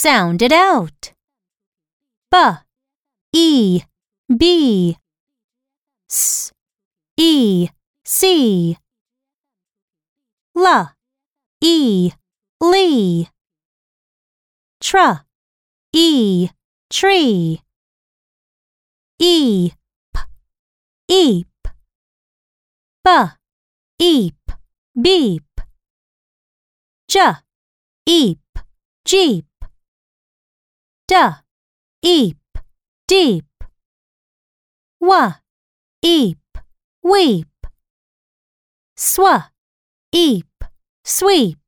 Sound it out. B, E, B. S, E, C. L, E, lee. Tr, E, tree. E, p, eep. B, eep, beep. J, eep, jeep. D, eep, deep. W, eep, weep. Sw, eep, sweep.